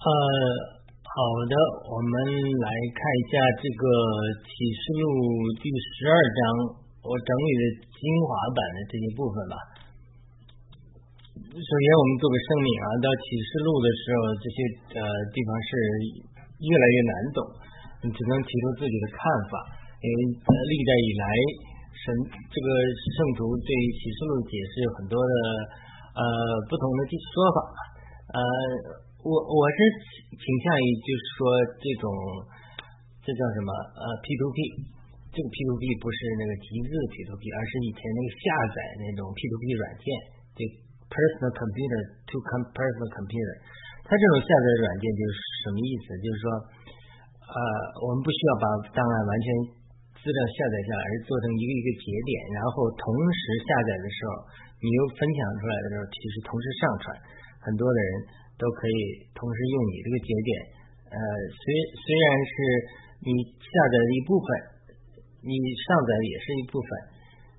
呃，好的，我们来看一下这个启示录第十二章，我整理的精华版的这一部分吧。首先，我们做个声明啊，到启示录的时候，这些呃地方是越来越难懂，你只能提出自己的看法，因为历代以来，神这个圣徒对启示录解释有很多的呃不同的说法，呃。我我是倾向于就是说这种这叫什么呃 P to P，这个 P to P 不是那个集字 P to P，而是以前那个下载那种 P to P 软件，就 personal computer to com personal computer，它这种下载软件就是什么意思？就是说呃我们不需要把档案完全资料下载下来，而做成一个一个节点，然后同时下载的时候，你又分享出来的时候，其实同时上传，很多的人。都可以同时用你这个节点，呃，虽虽然是你下载的一部分，你上载也是一部分，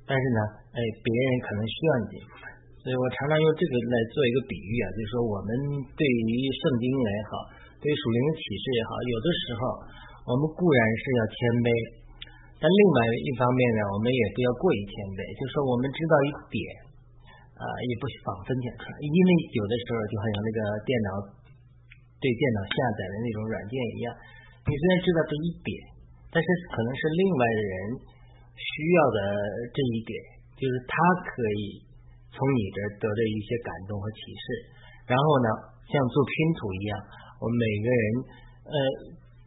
但是呢，哎，别人可能需要你这部分，所以我常常用这个来做一个比喻啊，就是说我们对于圣经也好，对于属灵的启示也好，有的时候我们固然是要谦卑，但另外一方面呢，我们也不要过于谦卑，就是说我们知道一点。啊，也不妨分享出来，因为有的时候就好像那个电脑对电脑下载的那种软件一样，你虽然知道这一点，但是可能是另外的人需要的这一点，就是他可以从你这得到一些感动和启示，然后呢，像做拼图一样，我们每个人呃，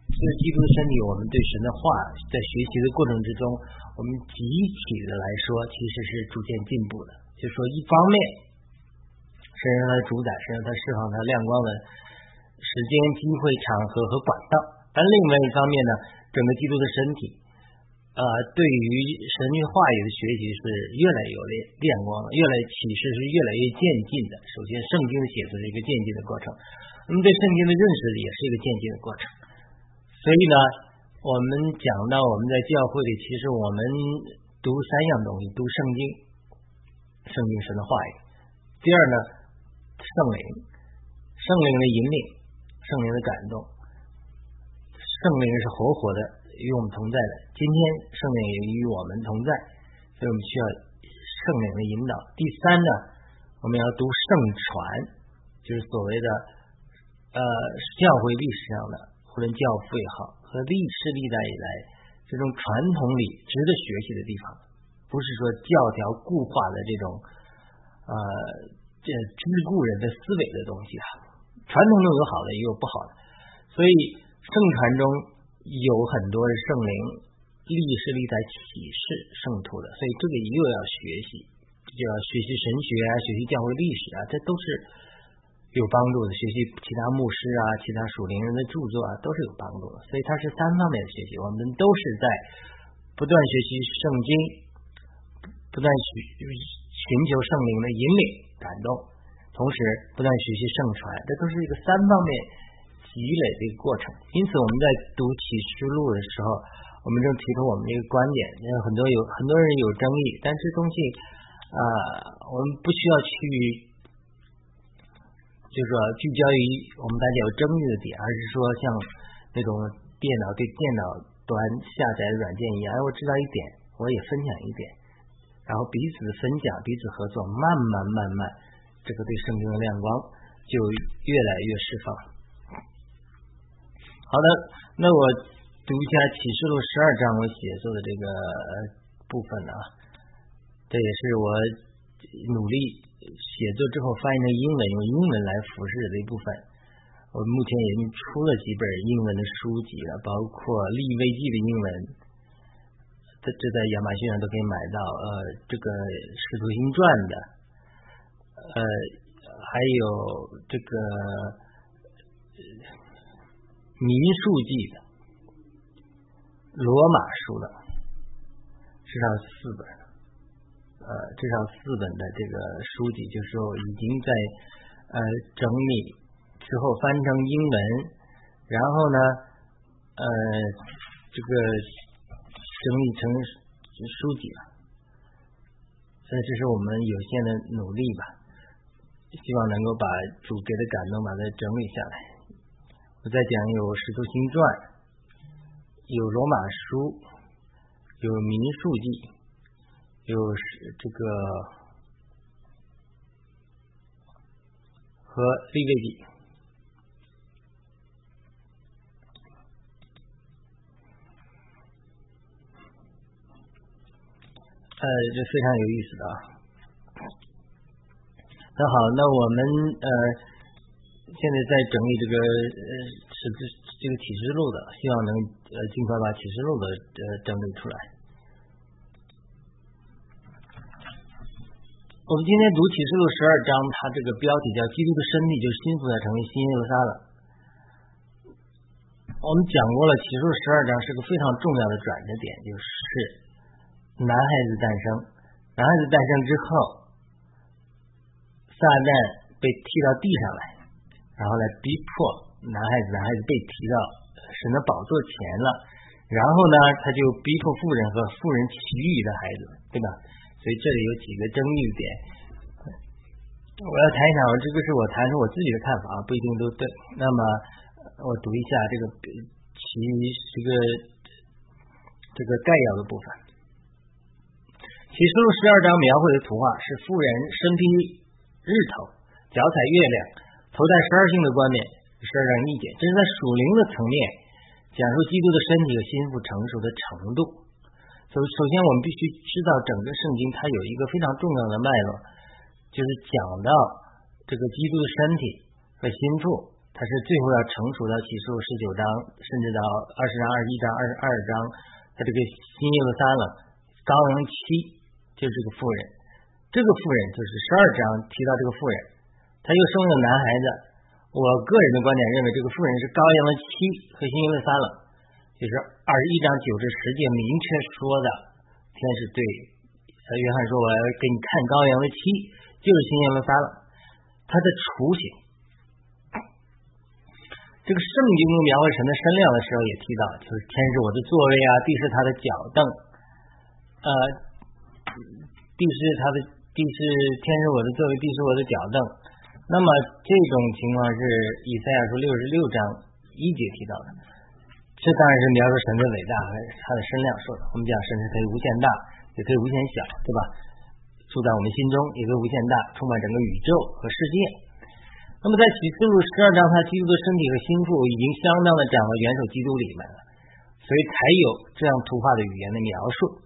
是基督的身体，我们对神的话在学习的过程之中，我们集体的来说，其实是逐渐进步的。就说一方面是让它主宰，是让它释放它亮光的时间、机会、场合和管道；但另外一方面呢，整个基督的身体，呃，对于神谕话语的学习是越来越有亮亮光了，越来启示是越来越渐进的。首先，圣经的写作是一个渐进的过程，那么对圣经的认识也是一个渐进的过程。所以呢，我们讲到我们在教会里，其实我们读三样东西：读圣经。圣经神的话语。第二呢，圣灵，圣灵的引领，圣灵的感动，圣灵是活活的与我们同在的。今天圣灵也与我们同在，所以我们需要圣灵的引导。第三呢，我们要读圣传，就是所谓的呃教会历史上的，无论教父也好，和历史历代以来这种传统里值得学习的地方。不是说教条固化的这种呃这桎梏人的思维的东西啊，传统中有好的也有不好的，所以圣传中有很多的圣灵历史历代启示圣徒的，所以这个又要学习，就要学习神学啊，学习教会历史啊，这都是有帮助的。学习其他牧师啊，其他属灵人的著作啊，都是有帮助的。所以它是三方面的学习，我们都是在不断学习圣经。不断寻寻求圣灵的引领感动，同时不断学习圣传，这都是一个三方面积累的一个过程。因此，我们在读启示录的时候，我们正提出我们的一个观点。很多有很多人有争议，但这东西啊，我们不需要去，就是说聚焦于我们大家有争议的点，而是说像那种电脑对电脑端下载软件一样，哎，我知道一点，我也分享一点。然后彼此分享，彼此合作，慢慢慢慢，这个对圣经的亮光就越来越释放。好的，那我读一下启示录十二章我写作的这个部分啊，这也是我努力写作之后翻译成英文，用英文来服饰的一部分。我目前已经出了几本英文的书籍了，包括利未记的英文。这这在亚马逊上都可以买到，呃，这个使徒行传的，呃，还有这个民数记的，罗马书的，至少四本，呃，至少四本的这个书籍，就是说已经在呃整理之后翻成英文，然后呢，呃，这个。整理成书籍了，所以这是我们有限的努力吧，希望能够把主给的感动把它整理下来。我再讲有《使徒行传》，有《罗马书》，有《民数记》，有这个和《利未记》。呃，这非常有意思的啊。那好，那我们呃现在在整理这个呃是这这个启示录的，希望能呃尽快把启示录的呃整理出来。我们今天读启示录十二章，它这个标题叫“基督的身体就心腹要成为新耶路撒冷”。我们讲过了，启示录十二章是个非常重要的转折点，就是。男孩子诞生，男孩子诞生之后，撒旦被踢到地上来，然后来逼迫男孩子，男孩子被提到神的宝座前了，然后呢，他就逼迫富人和富人其余的孩子，对吧？所以这里有几个争议点，我要谈一谈，这个是我谈出我自己的看法啊，不一定都对。那么我读一下这个其这个这个概要的部分。启示录十二章描绘的图画是妇人身披日头，脚踩月亮，头戴十二星的冠冕。十二章一节，这是在属灵的层面讲述基督的身体和心腹成熟的程度。首首先，我们必须知道整个圣经它有一个非常重要的脉络，就是讲到这个基督的身体和心腹，它是最后要成熟到启示录十九章，甚至到二十章、二十一章、二十二章，它这个新耶路撒冷高阳期。就是这个妇人，这个妇人就是十二章提到这个妇人，她又生了个男孩子。我个人的观点认为，这个妇人是羔羊的妻和新耶路撒冷，就是二十一章九至十节明确说的，天使对约翰说：“我要给你看羔羊的妻，就是新耶路撒冷，他的雏形。”这个圣经中描绘神的身量的时候也提到，就是天是我的座位啊，地是他的脚凳，呃。地是他的地是天是我的座位，地是我的脚凳。那么这种情况是以赛亚书六十六章一节提到的。这当然是描述神的伟大和他的身量说的。我们讲神是可以无限大，也可以无限小，对吧？住在我们心中也可以无限大，充满整个宇宙和世界。那么在启示录十二章，他基督的身体和心腹已经相当的长到元首基督里面了，所以才有这样图画的语言的描述。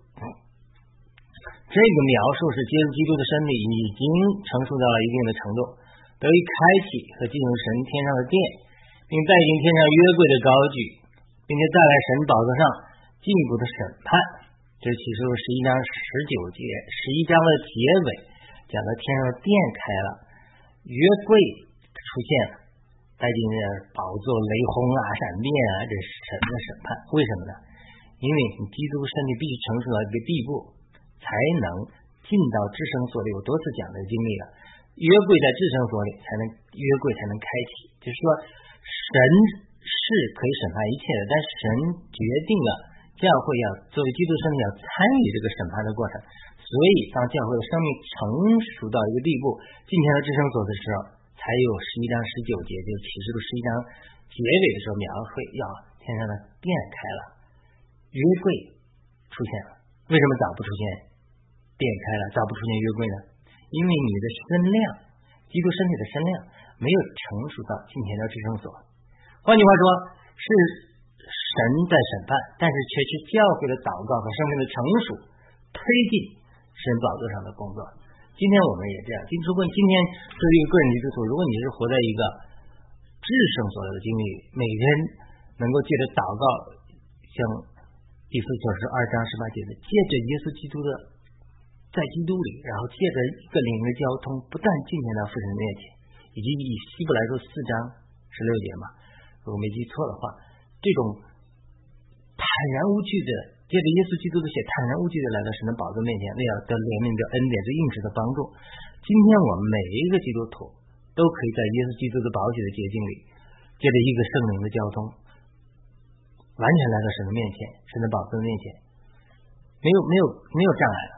这个描述是基督基督的身体已经成熟到了一定的程度，得以开启和进入神天上的殿，并带进天上约柜的高举，并且带来神宝座上进一步的审判。这启示录十一章十九节，十一章的结尾讲到天上的殿开了，约柜出现了，带进宝座、雷轰啊、闪电啊，这是神的审判。为什么呢？因为你基督身体必须成熟到一个地步。才能进到至圣所里，我多次讲的经历了。约柜在至圣所里，才能约柜才能开启。就是说，神是可以审判一切的，但神决定了教会要作为基督生命要参与这个审判的过程。所以，当教会的生命成熟到一个地步，进天的至圣所的时候，才有十一章十九节，就启示录十一章结尾的时候描绘，要天上的殿开了，约柜出现了。为什么早不出现？变开了，咋不出现约柜呢？因为你的身量，基督身体的身量没有成熟到今天的至圣所。换句话说，是神在审判，但是却是教会的祷告和生命的成熟推进神宝座上的工作。今天我们也这样。今如果今天作为一个个人基督徒，如果你是活在一个至圣所的经历，每天能够借着祷告，像第四所是二章十八节的，借着耶稣基督的。在基督里，然后借着一个灵的交通，不断进前到父神面前，以及以希伯来书四章十六节嘛，如果没记错的话，这种坦然无惧的，借着耶稣基督的血，坦然无惧的来到神的宝座面前，为了得怜悯的恩典，是应时的帮助。今天我们每一个基督徒都可以在耶稣基督的宝血的洁净里，借着一个圣灵的交通，完全来到神的面前，神的宝座面前，没有没有没有障碍了。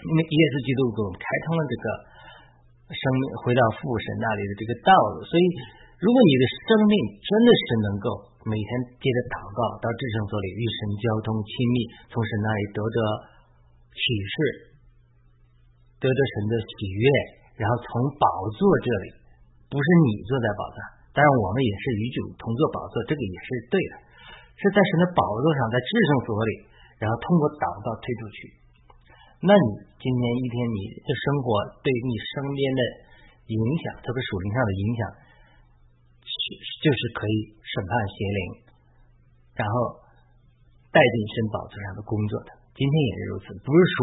因为耶稣基督给我们开通了这个生命回到父神那里的这个道路，所以如果你的生命真的是能够每天接着祷告到至圣所里与神交通亲密，从神那里得着启示，得着神的喜悦，然后从宝座这里，不是你坐在宝座，当然我们也是与主同坐宝座，这个也是对的，是在神的宝座上，在至圣所里，然后通过祷告推出去。那你今天一天你的生活对你身边的影响，特别属灵上的影响。是就是可以审判邪灵，然后带进神宝座上的工作的。今天也是如此，不是说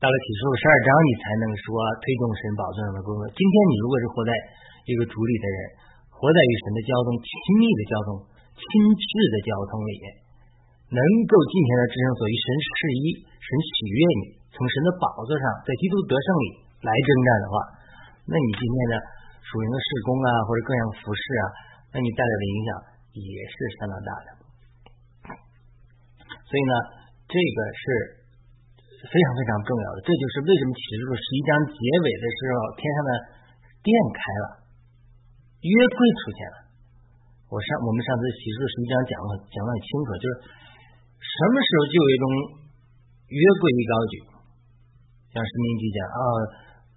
到了启示录十二章你才能说推动神宝座上的工作。今天你如果是活在一个主里的人，活在与神的交通亲密的交通、亲挚的交通里面，能够尽情的至圣所与神示意、神喜悦你，从神的宝座上在基督得胜里来征战的话，那你今天的？属灵的事工啊，或者各样服饰啊，那你带来的影响也是相当大的。所以呢，这个是非常非常重要的。这就是为什么启示录十一章结尾的时候，天上的殿开了，约柜出现了。我上我们上次启示录十一章讲了讲的很清楚，就是什么时候就有一种约柜一高举，像圣经记讲啊。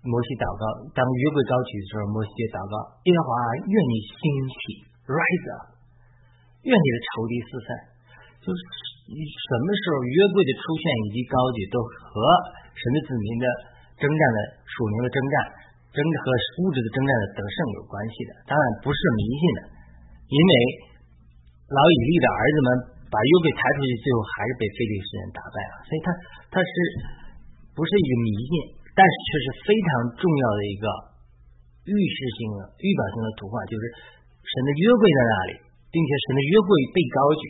摩西祷告，当约柜高举的时候，摩西就祷告：耶和华，愿你兴起，rise up，愿你的仇敌四散。就是什么时候约柜的出现以及高举，都和神的子民的征战的属灵的征战，争和物质的征战的得胜有关系的。当然不是迷信的，因为老以利的儿子们把约柜抬出去，最后还是被非利士人打败了。所以他他是不是一个迷信？但是却是非常重要的一个预示性的、预表性的图画，就是神的约柜在那里，并且神的约柜被高举，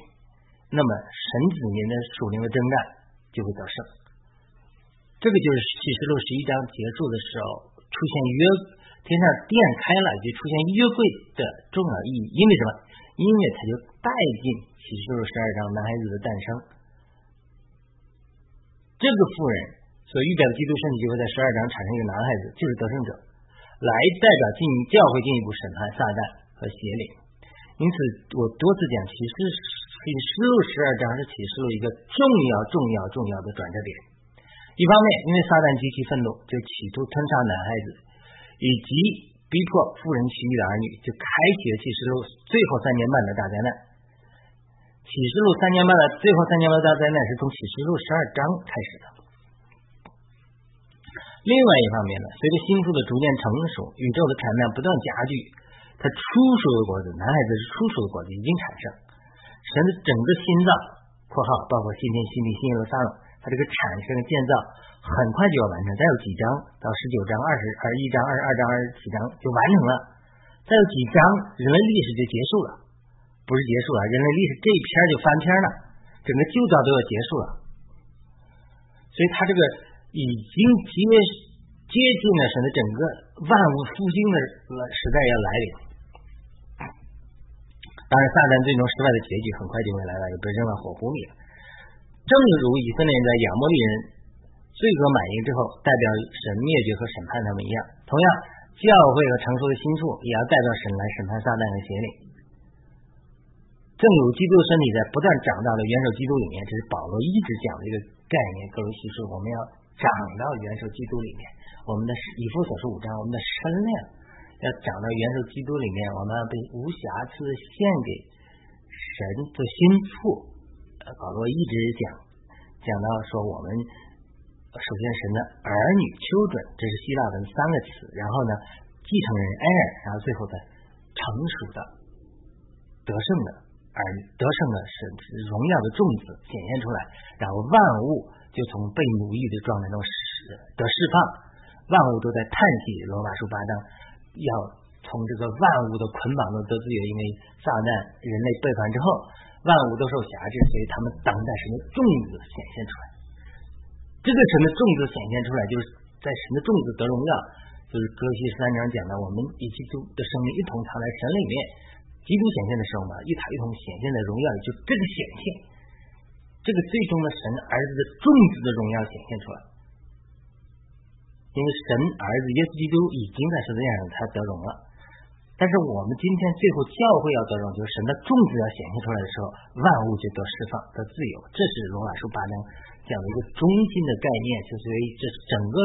那么神子民的属灵的征战就会得胜。这个就是启示录十一章结束的时候出现约天上殿开了，就出现约柜的重要意义。因为什么？因为它就带进启示录十二章男孩子的诞生。这个妇人。所预表的基督身体就会在十二章产生一个男孩子，就是得胜者，来代表进教会进一步审判撒旦和邪灵。因此，我多次讲启示启示录十二章是启示录一个重要、重要、重要的转折点。一方面，因为撒旦极其愤怒，就企图吞杀男孩子，以及逼迫富人其余的儿女，就开启了启示录最后三年半的大灾难。启示录三年半的最后三年半的大灾难是从启示录十二章开始的。另外一方面呢，随着星宿的逐渐成熟，宇宙的产量不断加剧，它初熟的果子，男孩子是初熟的果子已经产生。神的整个心脏（括号包括心天心地新耶路撒冷），它这个产生建造很快就要完成。再有几章到十九章、二十二一章、二十二章、二十七章就完成了。再有几章，人类历史就结束了，不是结束了，人类历史这一篇就翻篇了，整个旧造都要结束了。所以它这个。已经接接近了神的整个万物复兴的时代要来临。当然，撒旦最终失败的结局很快就会来了，也被扔到火湖里了。正如以色列人在亚摩利人罪恶满盈之后，代表神灭绝和审判他们一样，同样，教会和成熟的新处也要代表神来审判撒旦和邪灵。正如基督身体在不断长大的元首基督里面，这是保罗一直讲的一个概念。各位叙述，我们要。长到元首基督里面，我们的以弗所是五章，我们的身量要长到元首基督里面，我们要被无瑕疵献给神的心腹。呃。保罗一直讲讲到说，我们首先神的儿女 children，这是希腊文三个词，然后呢继承人 heir，然后最后的成熟的得胜的而，得胜的是荣耀的种子显现出来，然后万物。就从被奴役的状态中释得释放，万物都在叹息。罗马书八章要从这个万物的捆绑中得自由，因为撒旦人类背叛之后，万物都受辖制，所以他们等待神的种子显现出来。这个神的种子显现出来，就是在神的种子得荣耀，就是哥西三章讲的，我们以基督的生命一同藏在神里面，基督显现的时候嘛，一塔一同显现的荣耀，就这个显现。这个最终的神儿子的种子的荣耀显现出来，因为神儿子耶稣基督已经在十字架上他得荣了，但是我们今天最后教会要得荣，就是神的种子要显现出来的时候，万物就得释放、得自由。这是罗马书八章讲的一个中心的概念。就所以这整个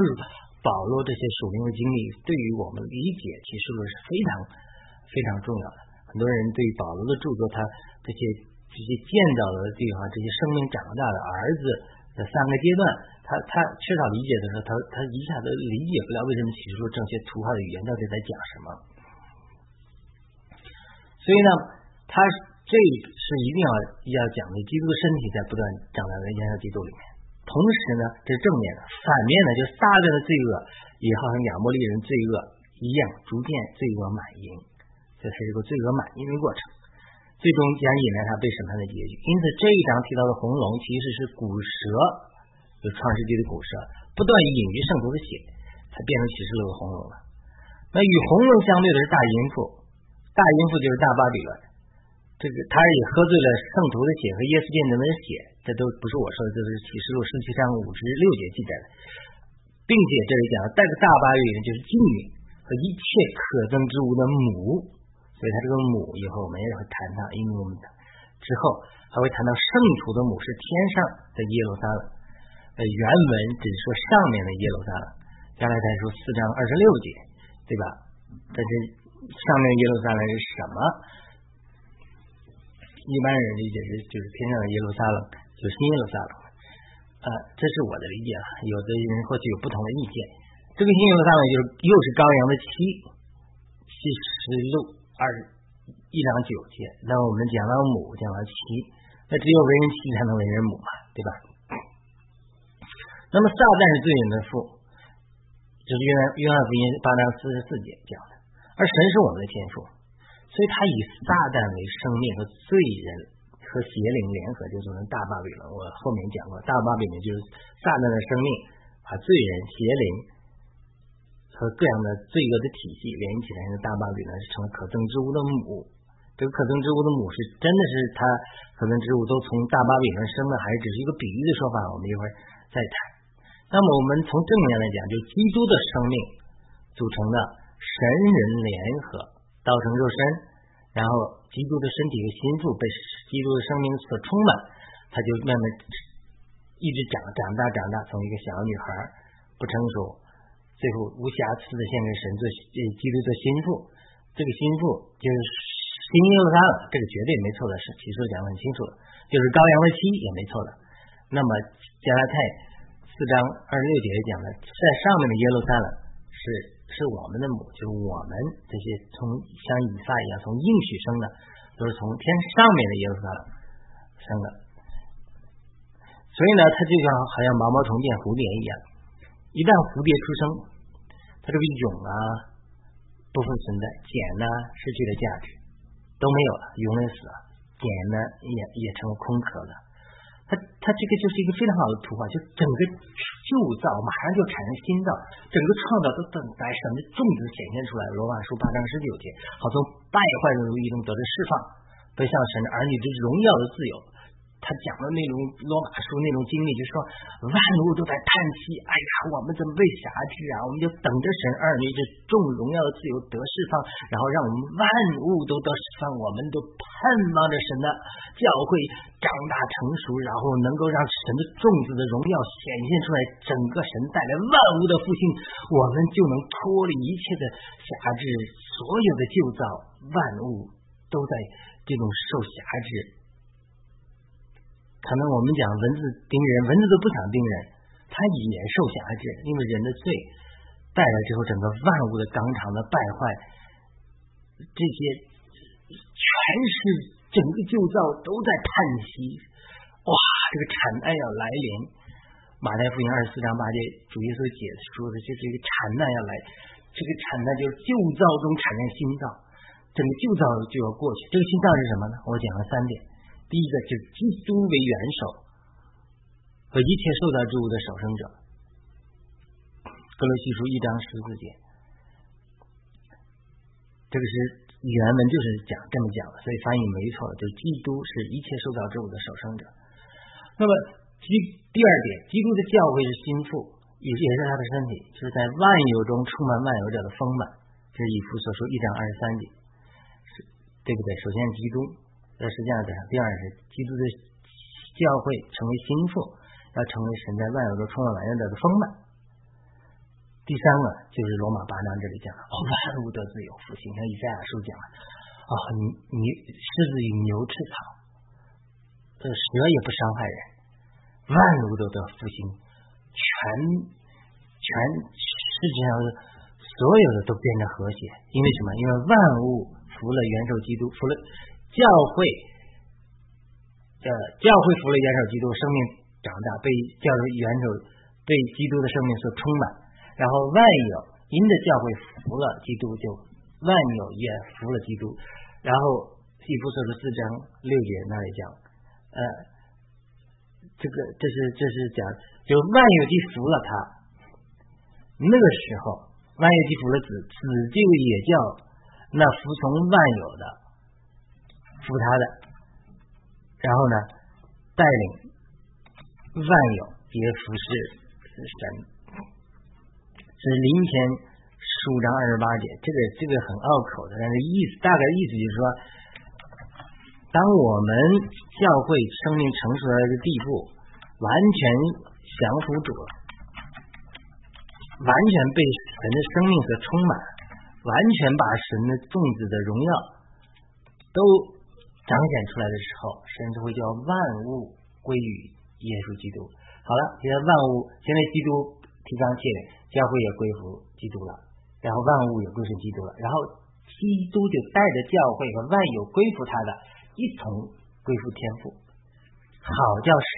保罗这些属灵的经历，对于我们理解启示录是非常非常重要的。很多人对保罗的著作，他这些这些见到的地方，这些生命长大的儿子的三个阶段，他他缺少理解的时候，他他一下子理解不了为什么启示录这些图画的语言到底在讲什么。所以呢，他这是一定要要讲的，基督的身体在不断长大在耶稣基督里面。同时呢，这是正面的，反面呢，就撒旦的罪恶也好像亚摩利人罪恶一样，逐渐罪恶满盈，这是一个罪恶满盈的过程，最终将引来他被审判的结局。因此这一章提到的红龙其实是古蛇，就创世纪的古蛇，不断隐于圣徒的血，才变成启示录的红龙了。那与红龙相对的是大淫妇。大淫妇就是大巴比伦，这个他也喝醉了圣徒的血和耶稣见证的血，这都不是我说的，这是启示录十七章五十六节记载的，并且这里讲带着大巴比伦就是妓女和一切可憎之物的母，所以他这个母以后我们也会谈到，因为我们之后还会谈到圣徒的母是天上的耶路撒冷，呃原文只是说上面的耶路撒冷，将来再说四章二十六节，对吧？但是。上面耶路撒冷是什么？一般人理解是就是天上的耶路撒冷，就是新耶路撒冷。呃，这是我的理解啊，有的人或许有不同的意见。这个新耶路撒冷就是又是羔羊的妻，七十路二一两九节。那我们讲到母，讲到妻，那只有为人妻才能为人母嘛，对吧？那么撒旦是罪人的父，就是约翰约翰福音八章四十四节讲的。而神是我们的天赋，所以他以撒旦为生命和罪人和邪灵联合，就做成大巴比伦。我后面讲过，大巴比伦就是撒旦的生命，把罪人、邪灵和各样的罪恶的体系联系起来，的大巴比伦是成了可憎之物的母。这个可憎之物的母是真的是他可憎之物都从大巴比伦生的，还是只是一个比喻的说法？我们一会儿再谈。那么我们从正面来讲，就基督的生命组成的。神人联合道成肉身，然后基督的身体和心腹被基督的生命所充满，他就慢慢一直长长大长大，从一个小女孩不成熟，最后无瑕疵的献给神做基督的心腹。这个心腹就是新耶路撒冷，这个绝对没错的，是启示讲的很清楚的，就是羔羊的妻也没错的。那么加拉太四章二十六节讲的，在上面的耶路撒冷是。是我们的母，就是我们这些从像以撒一样从应许生的，都是从天上面的耶路撒冷生的。所以呢，它就像好像毛毛虫变蝴蝶一样，一旦蝴蝶出生，它这个勇啊不复存在，茧呢失去了价值，都没有了，蛹也死了，茧呢也也成了空壳了。它它这个就是一个非常好的图画，就整个旧造马上就产生新造，整个创造都等待神的种子显现出来。罗马书八章十九节，好从败坏的奴役中得到释放，得向神儿女之荣耀的自由。他讲的那种罗马书那种经历，就说万物都在叹息，哎呀，我们怎么被辖制啊？我们就等着神二女这众荣耀的自由得释放，然后让我们万物都得释放，我们都盼望着神的教会长大成熟，然后能够让神的种子的荣耀显现出来，整个神带来万物的复兴，我们就能脱离一切的辖制，所有的旧造万物都在这种受辖制。可能我们讲蚊子叮人，蚊子都不想叮人，它也受辖制，因为人的罪带来之后，整个万物的纲常的败坏，这些全是整个旧造都在叹息。哇，这个惨难要来临！马太福音二十四章八节，主耶稣解说的就是一个惨难要来，这个惨难就是旧造中产生新造，整个旧造就要过去。这个新造是什么呢？我讲了三点。第一个就是基督为元首和一切受到之物的守生者，格罗西书一章十四节，这个是原文就是讲这么讲的，所以翻译没错，就是基督是一切受到之物的守生者。那么基第二点，基督的教会是心腹，也也是他的身体，就是在万有中充满万有者的丰满，这是以弗所说一章二十三节。对不对？首先基督在十字架上，第二是基督的教会成为心腹，要成为神在万有中充满万有的丰满。第三个就是罗马八章这里讲了，万物得自由复兴，像以赛亚书讲了，啊，你你狮子与牛吃草，这蛇也不伤害人，万物都得复兴，全全世界上所有的都变成和谐，因为什么？因为万物服了元首基督，服了教会，呃，教会服了元首基督，生命长大，被教会元首被基督的生命所充满。然后万有因着教会服了基督，就万有也服了基督。然后《西弗所书四章六节那里讲，呃，这个这是这是讲，就万有既服了他，那个时候万有既服了子，子就也叫那服从万有的服他的，然后呢带领万有也服侍神。是灵前十五章二十八节，这个这个很拗口的，但是意思大概意思就是说，当我们教会生命成熟到一个地步，完全降服主，完全被神的生命所充满，完全把神的种子的荣耀都彰显出来的时候，神就会叫万物归于耶稣基督。好了，现在万物，现在基督。提纲挈领，教会也归服基督了，然后万物也归顺基督了，然后基督就带着教会和万有归服他的，一同归附天父，好叫神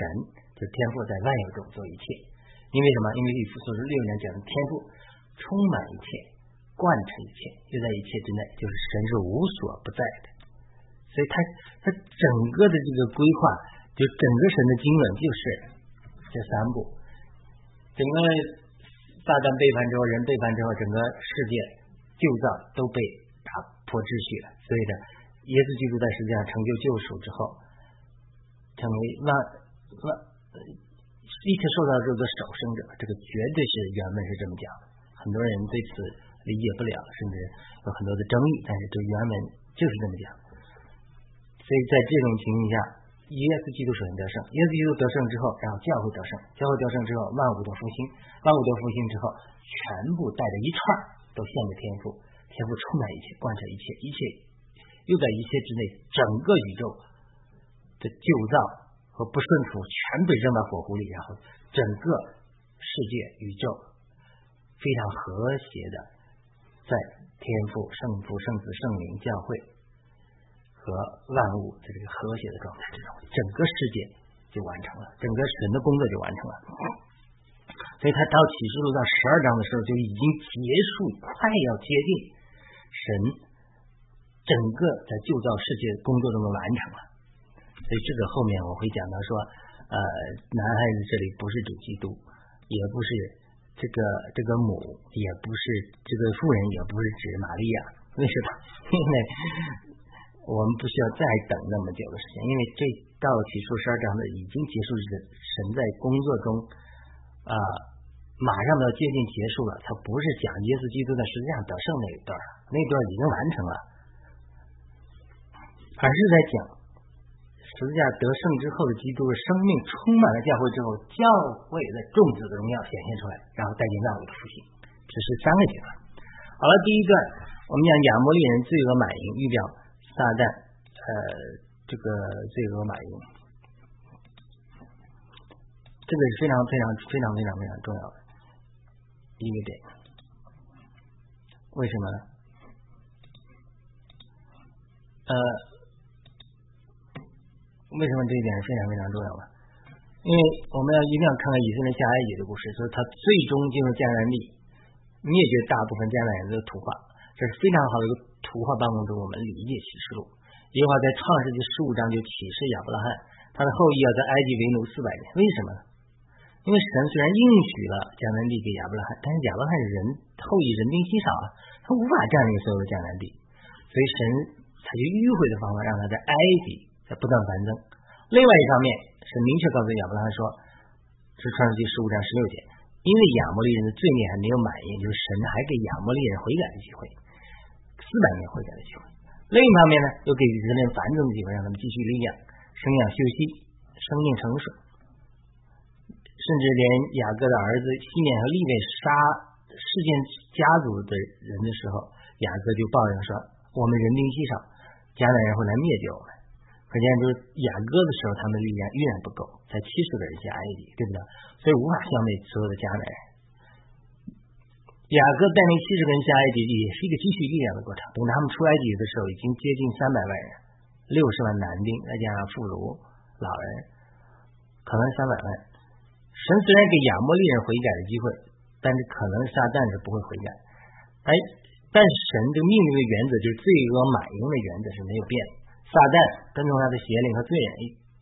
就天父在万有中做一切。因为什么？因为以弗所书六年讲的天赋充满一切，贯彻一切，就在一切之内，就是神是无所不在的。所以他他整个的这个规划，就整个神的经文就是这三步。整个撒旦背叛之后，人背叛之后，整个世界旧造都被打破秩序了。所以呢，耶稣基督在世界上成就救赎之后，成为万万一切受到这个守生者，这个绝对是原文是这么讲的。很多人对此理解不了，甚至有很多的争议，但是这原文就是这么讲。所以在这种情况下。耶稣基督首先得胜，耶稣基督得胜之后，然后教会得胜，教会得胜之后，万物都复兴，万物都复兴之后，全部带着一串都献给天父，天父充满一切，贯彻一切，一切又在一切之内，整个宇宙的旧造和不顺服全被扔到火湖里，然后整个世界宇宙非常和谐的在天父、圣父、圣子、圣灵教会。和万物的这个和谐的状态之中，整个世界就完成了，整个神的工作就完成了。所以他到启示录到十二章的时候，就已经结束，快要接近神整个在旧造世界工作中的完成了。所以这个后面我会讲到说，呃，男孩子这里不是指基督，也不是这个这个母，也不是这个妇人，也不是指玛利亚，为什么？因为。我们不需要再等那么久的时间，因为这道起初十二章的已经结束，是神在工作中啊，马上都要接近结束了。他不是讲耶稣基督在实际上得胜那一段，那段已经完成了，而是在讲十字架得胜之后的基督的生命充满了教会之后，教会的众子的荣耀显现出来，然后带进万物的复兴。这是三个阶段。好了，第一段我们讲亚摩利人罪恶满盈，预表。撒旦，呃，这个罪恶满盈，这个是非常非常非常非常非常重要的一个点。为什么呢？呃，为什么这一点是非常非常重要的？因为我们要一定要看看以色列下埃及的故事，所以他最终进入迦南地，灭绝大部分迦南人的土化，这是非常好的一个。图画当中，我们理解启示录。耶和华在创世纪十五章就启示亚伯拉罕，他的后裔要在埃及为奴四百年。为什么呢？因为神虽然应许了迦南地给亚伯拉罕，但是亚伯拉罕人后裔人丁稀少啊，他无法占领所有的迦南地，所以神采取迂回的方法，让他在埃及在不断繁增。另外一方面，神明确告诉亚伯拉罕说，是创世纪十五章十六节，因为亚摩利人的罪孽还没有满意，就是神还给亚摩利人悔改的机会。四百年回家的机会，另一方面呢，又给予人类繁盛的机会，让他们继续力量、生养、休息、生命成熟。甚至连雅各的儿子西缅和利位杀事件家族的人的时候，雅各就抱怨说：“我们人丁稀少，迦南人会来灭绝我们。”可见就是雅各的时候，他们的力量依然不够，才七十个人加埃及，对不对？所以无法消灭所有的迦南人。雅各带领七十个人下埃及，也是一个积蓄力量的过程。等他们出埃及的时候，已经接近三百万人，六十万男丁，再加上妇孺老人，可能三百万。神虽然给亚摩利人悔改的机会，但是可能撒旦是不会悔改。哎，但是神这个命令的原则就是罪恶满盈的原则是没有变的。撒旦跟从他的邪灵和罪人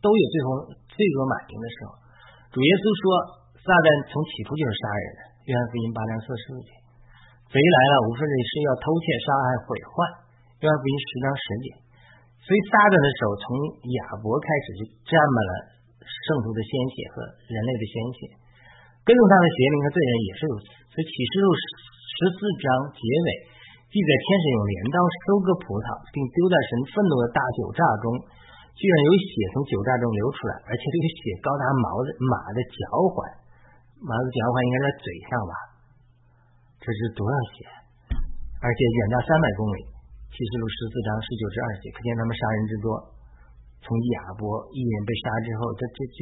都有最后罪恶满盈的时候。主耶稣说，撒旦从起初就是杀人的。约翰福音八章四十五节，贼来了，无非是要偷窃、杀害、毁坏。约翰福音十章十节，所以撒旦的手从亚伯开始就沾满了。圣徒的鲜血和人类的鲜血，跟从他的邪灵和罪人也是如此。所以启示录十四章结尾记载，天使用镰刀收割葡萄，并丢在神愤怒的大酒榨中，居然有血从酒榨中流出来，而且这个血高达毛的马的脚踝，马的脚踝应该在嘴上吧？这是多少血？而且远达三百公里。启示录十四章十九至二节，可见他们杀人之多。从亚伯一人被杀之后，这这这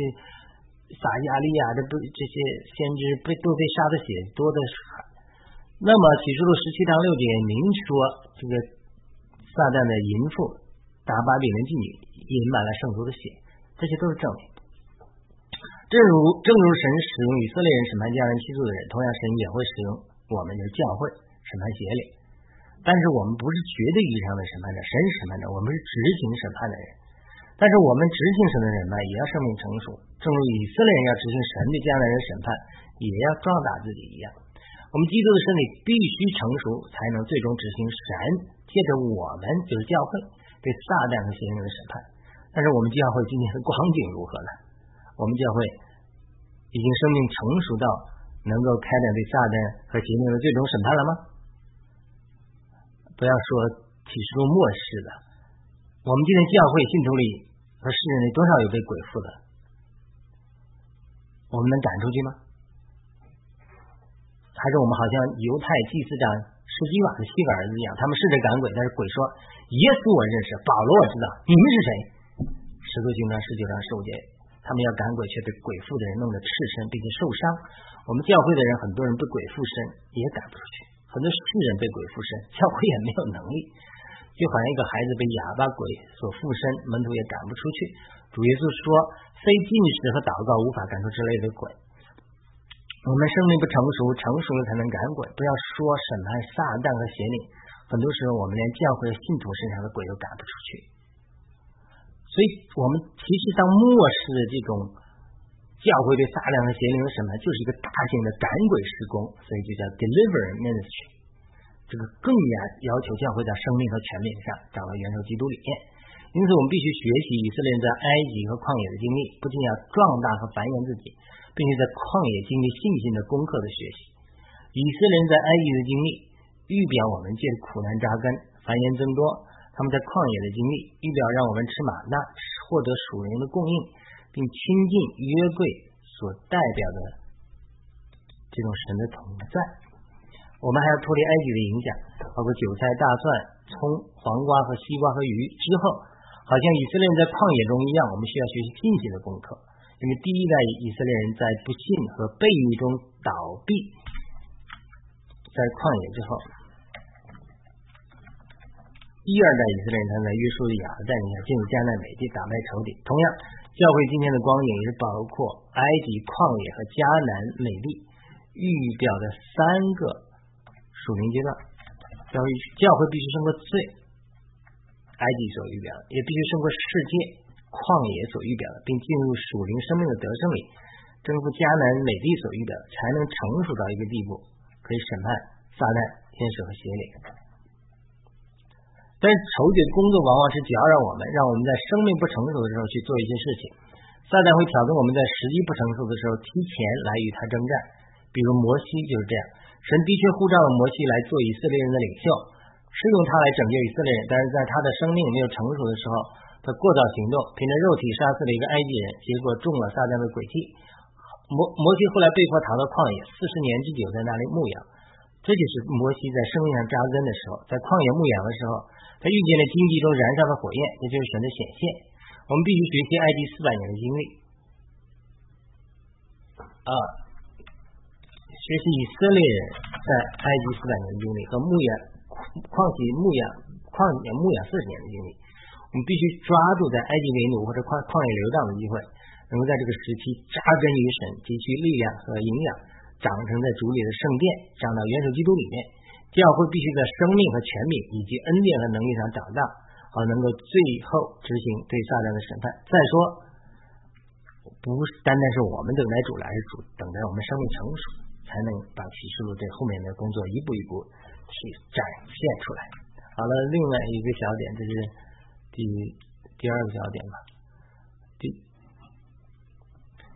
撒亚利亚这不这些先知被都被杀的血多的是。那么启示录十七章六节明说，这个撒旦的淫妇打巴比伦妓女隐满了圣徒的血，这些都是证明。正如正如神使用以色列人审判家人欺负的人，同样神也会使用我们的教会审判邪灵。但是我们不是绝对意义上的审判者，神审判者，我们是执行审判的人。但是我们执行神的人呢，也要生命成熟，正如以色列人要执行神的将来的审判，也要壮大自己一样。我们基督的身体必须成熟，才能最终执行神借着我们就是教会对撒旦和邪灵的审判。但是我们教会今天的光景如何呢？我们教会已经生命成熟到能够开展对撒旦和邪灵的最终审判了吗？不要说启示录末世的，我们今天教会信徒里。和世人里多少有被鬼附的？我们能赶出去吗？还是我们好像犹太祭司长施基瓦的七个儿子一样，他们试着赶鬼，但是鬼说：“耶稣我认识，保罗我知道，你们是谁？”十字经章十九章十五节，他们要赶鬼，却被鬼附的人弄得赤身，并且受伤。我们教会的人，很多人被鬼附身，也赶不出去；很多世人被鬼附身，教会也没有能力。就好像一个孩子被哑巴鬼所附身，门徒也赶不出去。主耶稣说：“非进食和祷告无法赶出之类的鬼。”我们生命不成熟，成熟了才能赶鬼。不要说审判撒旦和邪灵，很多时候我们连教会信徒身上的鬼都赶不出去。所以，我们其实当末世的这种教会对撒旦和邪灵的审判，就是一个大型的赶鬼施工，所以就叫 deliver ministry。这个更加要求教会在生命和权柄上找到元首基督理念，因此我们必须学习以色列人在埃及和旷野的经历，不仅要壮大和繁衍自己，并且在旷野经历信心的功课的学习。以色列人在埃及的经历预表我们借苦难扎根，繁衍增多；他们在旷野的经历预表让我们吃马纳，获得属灵的供应，并亲近约柜所代表的这种神的同在。我们还要脱离埃及的影响，包括韭菜、大蒜、葱、黄瓜和西瓜和鱼。之后，好像以色列人在旷野中一样，我们需要学习信心的功课。因为第一代以色列人在不信和悖逆中倒闭，在旷野之后，第二代以色列人在约书亚的带领下进入迦南美地，打败仇敌。同样，教会今天的光景也是包括埃及旷野和迦南美地预表的三个。属灵阶段，教会教会必须胜过罪，埃及所预表的，也必须胜过世界旷野所预表的，并进入属灵生命的得胜里，征服迦南美地所预表的，才能成熟到一个地步，可以审判撒旦、天使和邪灵。但是仇敌的工作往往是搅扰我们，让我们在生命不成熟的时候去做一些事情。撒旦会挑动我们在时机不成熟的时候提前来与他征战，比如摩西就是这样。神的确呼召了摩西来做以色列人的领袖，是用他来拯救以色列人，但是在他的生命没有成熟的时候，他过早行动，凭着肉体杀死了一个埃及人，结果中了撒旦的诡计。摩摩西后来被迫逃到旷野，四十年之久在那里牧羊。这就是摩西在生命上扎根的时候，在旷野牧养的时候，他遇见了荆棘中燃烧的火焰，也就是神的显现。我们必须学习埃及四百年的经历，啊，学习以色列人在埃及四百年的经历和牧养旷野牧养旷野牧养四十年的经历。我们必须抓住在埃及为奴或者旷旷野流浪的机会，能够在这个时期扎根于神，汲取力量和营养，长成在主里的圣殿，长到元首基督里面。教会必须在生命和权柄以及恩典和能力上长大，好能够最后执行对撒旦的审判。再说，不单单是我们等待主来，是主等待我们生命成熟，才能把启示录这后面的工作一步一步去展现出来。好了，另外一个小点就是。第第二个小点吧，第，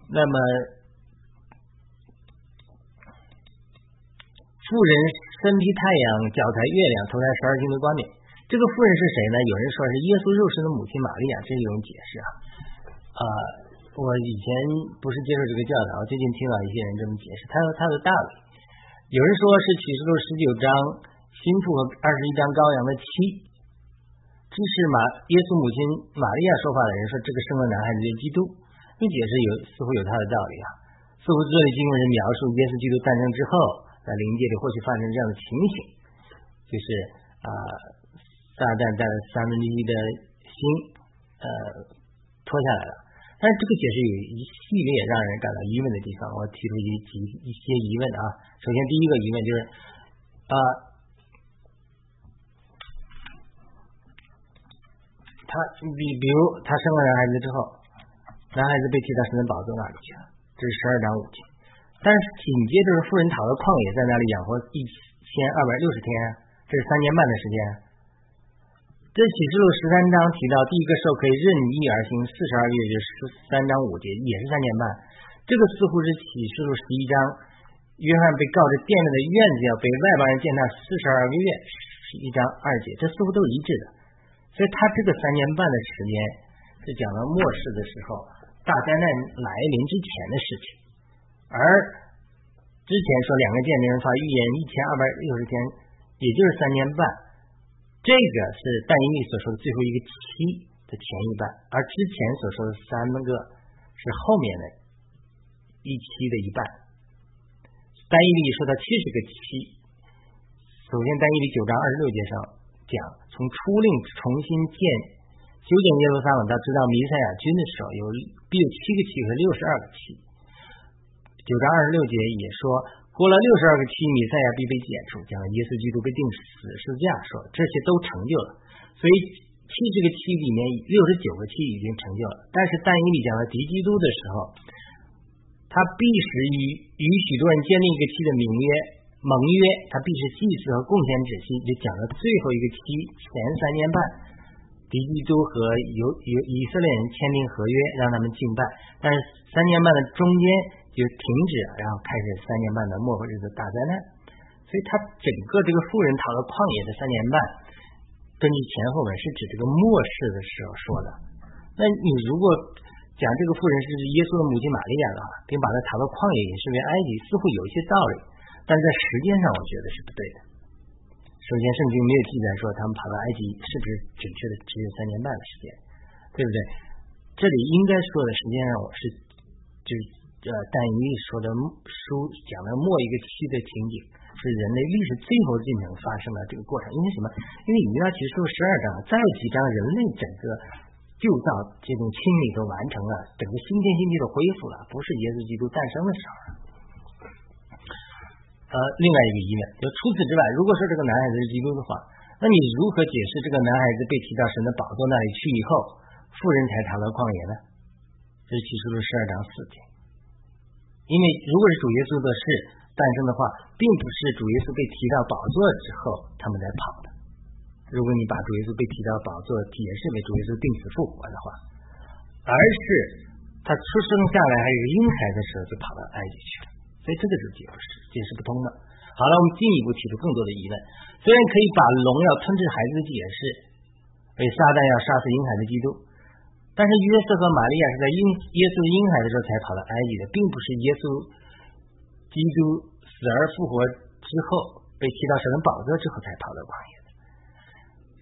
那么富人身披太阳，脚踩月亮，头戴十二星的冠冕。这个富人是谁呢？有人说是耶稣肉身的母亲玛利亚，这是一种解释啊。啊，我以前不是接受这个教导，最近听到一些人这么解释，他有他的道理。有人说是启示录十九章新妇和二十一章羔羊的妻。支持马耶稣母亲玛利亚说话的人说，这个生了男孩子就是基督，这解释有似乎有他的道理啊。似乎这里经文是描述耶稣基督诞生之后，在灵界里或许发生这样的情形，就是啊，撒旦带了三分之一的心呃脱下来了。但是这个解释有一系列让人感到疑问的地方，我提出一几一些疑问啊。首先第一个疑问就是啊。他比比如他生了男孩子之后，男孩子被提到神的宝座那里去了，这是十二章五节。但是紧接着富人逃到旷野，在那里养活一千二百六十天，这是三年半的时间。这启示录十三章提到第一个兽可以任意而行四十二个月，就十三章五节也是三年半。这个似乎是启示录十一章，约翰被告知殿内的院子要被外邦人践踏四十二个月，十一章二节，这似乎都一致的。所以他这个三年半的时间是讲到末世的时候，大灾难来临之前的事情，而之前说两个见证人发预言一千二百六十天，也就是三年半，这个是但以理所说的最后一个期的前一半，而之前所说的三个是后面的一期的一半。单一理说到七十个期，首先单一理九章二十六节上。讲从初令重新建修建耶路撒冷，到知道弥赛亚军的时候，有必有七个期和六十二个期。九章二十六节也说，过了六十二个期，米赛亚必被剪除，将耶稣基督被钉死是这样，说这些都成就了。所以七这个期里面，六十九个期已经成就了。但是但以理讲到敌基督的时候，他必是与与许多人建立一个期的名约。盟约，他必是祭祀和贡献止息，就讲了最后一个期前三年半，敌基督和犹犹以色列人签订合约，让他们敬拜。但是三年半的中间就停止，然后开始三年半的末日子大灾难。所以，他整个这个富人逃到旷野的三年半，根据前后文是指这个末世的时候说的。那你如果讲这个富人是耶稣的母亲玛利亚的话，并把他逃到旷野也是为埃及，似乎有一些道理。但在时间上，我觉得是不对的。首先，圣经没有记载说他们跑到埃及是不是准确的只有三年半的时间，对不对？这里应该说的时间上，我是就是呃，但一说的书讲的末一个期的情景，是人类历史最后进程发生的这个过程。因为什么？因为以利亚其实说十二章，再有几章人类整个旧造这种清理都完成了，整个新天新地都恢复了，不是耶稣基督诞生的时候。呃，另外一个疑问，就除此之外，如果说这个男孩子是基督的话，那你如何解释这个男孩子被提到神的宝座那里去以后，富人才逃到旷野呢？这是启示录十二章四节。因为如果是主耶稣的事诞生的话，并不是主耶稣被提到宝座之后他们才跑的。如果你把主耶稣被提到宝座解释为主耶稣病死复活的话，而是他出生下来还有婴孩的时候就跑到埃及去了。所以这个是解释解释不通的。好了，我们进一步提出更多的疑问。虽然可以把龙要吞噬孩子的解释为撒旦要杀死婴孩的基督，但是约瑟和玛利亚是在婴耶稣婴孩的时候才跑到埃及的，并不是耶稣基督死而复活之后被提到神的宝座之后才跑到旷野的。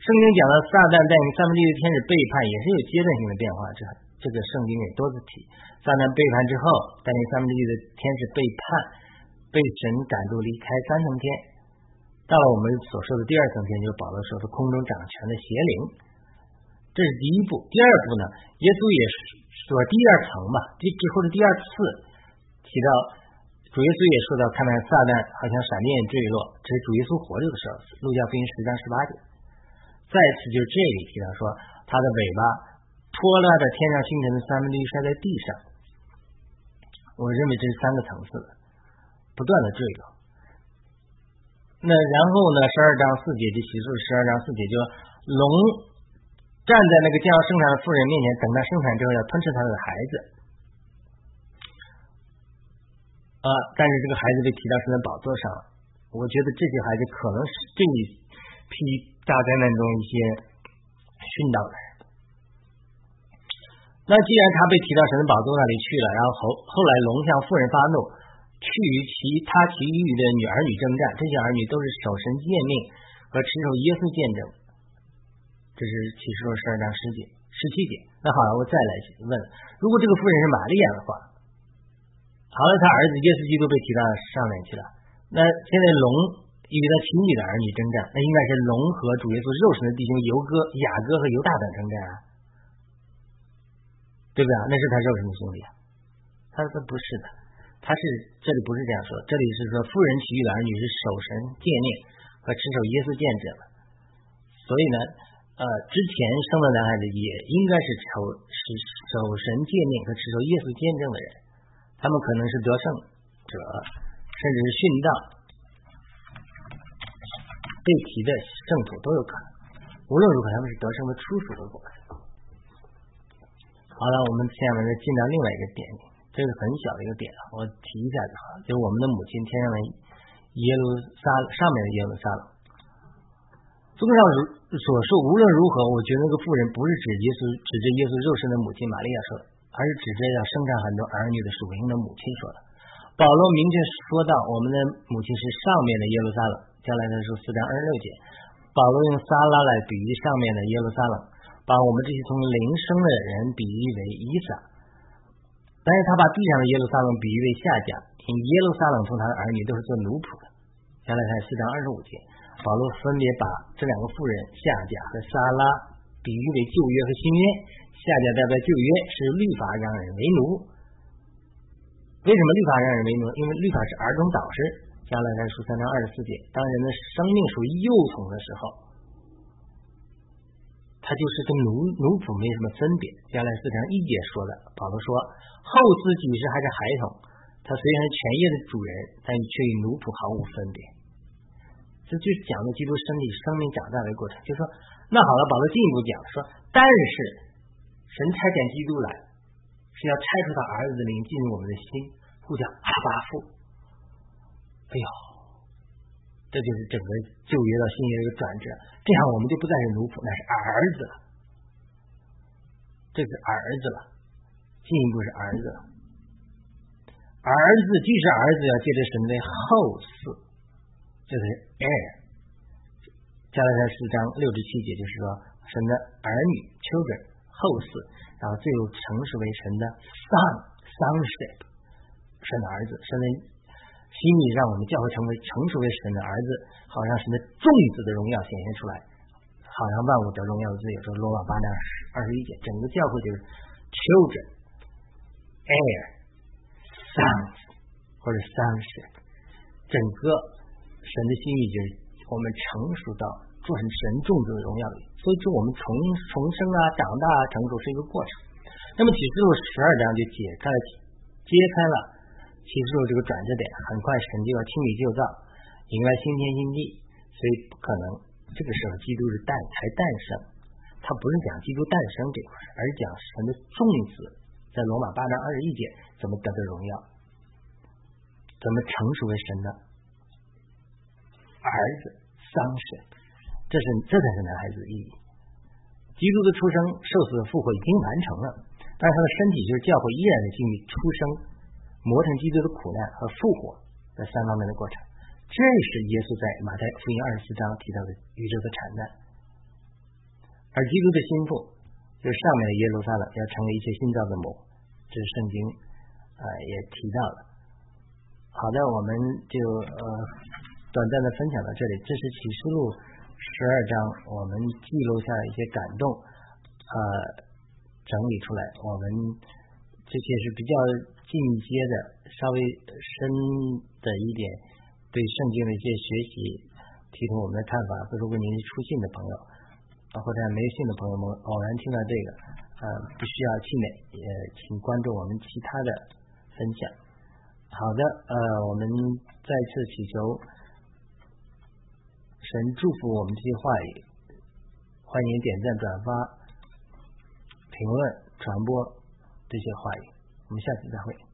圣经讲到撒旦带领三分之一的天使背叛，也是有阶段性的变化。这这个圣经也多次提，撒旦背叛之后，带领三分之一的天使背叛，被神赶出离开三层天，到了我们所说的第二层天，就是保罗说的空中掌权的邪灵。这是第一步。第二步呢，耶稣也说第二层嘛，这之后的第二次提到主耶稣也说到，看到撒旦好像闪电坠落，这是主耶稣活着的时候，路加福音十章十八节。再次就是这里提到说，他的尾巴。拖拉着天上星辰的三分之一摔在地上，我认为这是三个层次的，不断的坠落。那然后呢？十二章四节就起诉十二章四节，就龙站在那个将要生产的妇人面前，等待生产之后要吞吃他的孩子。啊！但是这个孩子被提到神的宝座上。我觉得这些孩子可能是这一批大灾难中一些殉道的人。那既然他被提到神的宝座那里去了，然后后后来龙向妇人发怒，去与其他其余的女儿女征战，这些儿女都是守神诫命和持守耶稣见证。这是启示录十二章十节、十七节。那好了，我再来问：如果这个妇人是玛利亚的话，好了，他儿子耶稣基督被提到上面去了，那现在龙与他亲戚的儿女征战，那应该是龙和主耶稣肉身的弟兄犹哥、雅各和犹大等征战啊。对不对啊？那是他肉身的兄弟啊。他说不是的，他是这里不是这样说，这里是说妇人其余的儿女是守神诫命和持守耶稣见证，所以呢，呃，之前生的男孩子也应该是守是守神诫命和持守耶稣见证的人，他们可能是得胜者，甚至是殉道被提的圣徒都有可能。无论如何，他们是得胜的初属的果子。好了，我们下面再进到另外一个点，这是很小的一个点我提一下就好。就是我们的母亲天上的耶路撒上面的耶路撒冷。综上所述，无论如何，我觉得那个妇人不是指耶稣，指着耶稣肉身的母亲玛利亚说的，而是指着要生产很多儿女的属灵的母亲说的。保罗明确说到，我们的母亲是上面的耶路撒冷。将来的书四章二十六节，保罗用撒拉来比喻上面的耶路撒冷。把我们这些从灵生的人比喻为以撒，但是他把地上的耶路撒冷比喻为下家，因耶路撒冷从他的儿女都是做奴仆的。下来看四章二十五节，保罗分别把这两个妇人下家和撒拉比喻为旧约和新约。下家代表旧约是律法让人为奴，为什么律法让人为奴？因为律法是儿童导师。下来看书三章二十四节，当人的生命属于幼童的时候。他就是跟奴奴仆没什么分别。将来四章一节说的，保罗说，后嗣几时还是孩童，他虽然是全业的主人，但却与奴仆毫无分别。这就讲的基督身体生命长大的过程。就说，那好了，保罗进一步讲说，但是神差遣基督来，是要拆出他儿子的灵进入我们的心，呼叫阿巴父。哎呦！这就是整个旧约到新约的一个转折，这样我们就不再是奴仆，那是儿子了。这是儿子了，进一步是儿子了。儿子既是儿子，要接着神的后嗣，这是 air，。加拉太四章六至七节就是说，神的儿女 children 后嗣，然后最后成熟为神的 son sonship，神的儿子，神的。心意让我们教会成为成熟为神的儿子，好让神的众子的荣耀显现出来，好让万物得荣耀的自由。说罗马八章二十一节，整个教会就是 children, heir, sons 或者 sonship。整个神的心意就是我们成熟到做成神众子的荣耀里。所以说，我们重重生啊，长大啊，成熟是一个过程。那么启示录十二章就解开了，揭开了。启示录这个转折点，很快神就要清理旧造，迎来新天新地，所以不可能这个时候基督是诞才诞生，他不是讲基督诞生这块，而是讲神的众子在罗马八章二十一节怎么得的荣耀，怎么成熟为神的儿儿子桑神，这是这才是男孩子的意义。基督的出生、受死、复活已经完成了，但是他的身体就是教会依然在经历出生、磨成基督的苦难和复活这三方面的过程。这是耶稣在马太福音二十四章提到的宇宙的产难，而基督的心腹就是上面的耶路撒冷要成为一切新造的母，这是圣经啊也提到了。好的，我们就呃短暂的分享到这里。这是启示录十二章，我们记录下一些感动啊，整理出来。我们这些是比较进阶的，稍微深的一点对圣经的一些学习，提出我们的看法。如果您是初信的朋友，或者没信的朋友们，偶然听到这个，呃，不需要气馁，也请关注我们其他的分享。好的，呃，我们再次祈求神祝福我们这些话语，欢迎点赞、转发、评论、传播这些话语。我们下次再会。